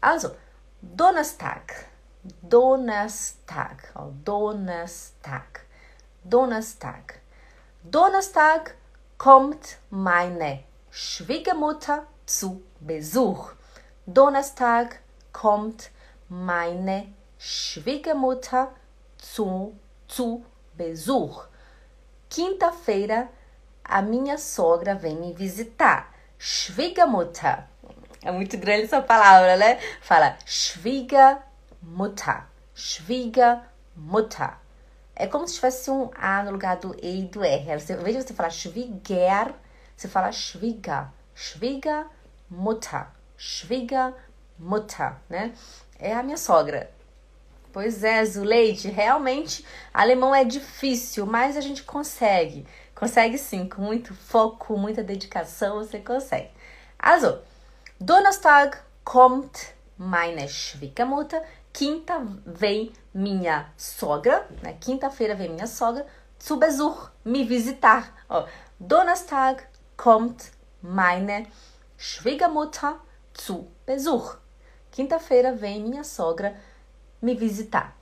Also, Donnerstag. Donnerstag. Ó, Donnerstag. Donnerstag. Donnerstag kommt meine Schwiegermutter zu Besuch. Donnerstag kommt meine Schwiegermutter zu, zu Besuch. Quinta-feira, a minha sogra vem me visitar. Schwiegermutter. É muito grande essa palavra, né? Fala Schwiegermutter. Schwiegermutter. É como se tivesse um A no lugar do E e do R. Você, em vez de você falar Schwieger, você fala Schwieger. Schwiegermutter. Schwiegermutter, né? É a minha sogra. Pois é, Zuleide, realmente alemão é difícil, mas a gente consegue. Consegue sim, com muito foco, muita dedicação, você consegue. Also, Donnerstag kommt meine Schwiegermutter. Quinta vem minha sogra, né? Quinta-feira vem minha sogra zu Besuch, me visitar. Ó, Donnerstag kommt meine Schwiegermutter zu Besuch. Quinta-feira vem minha sogra me visitar.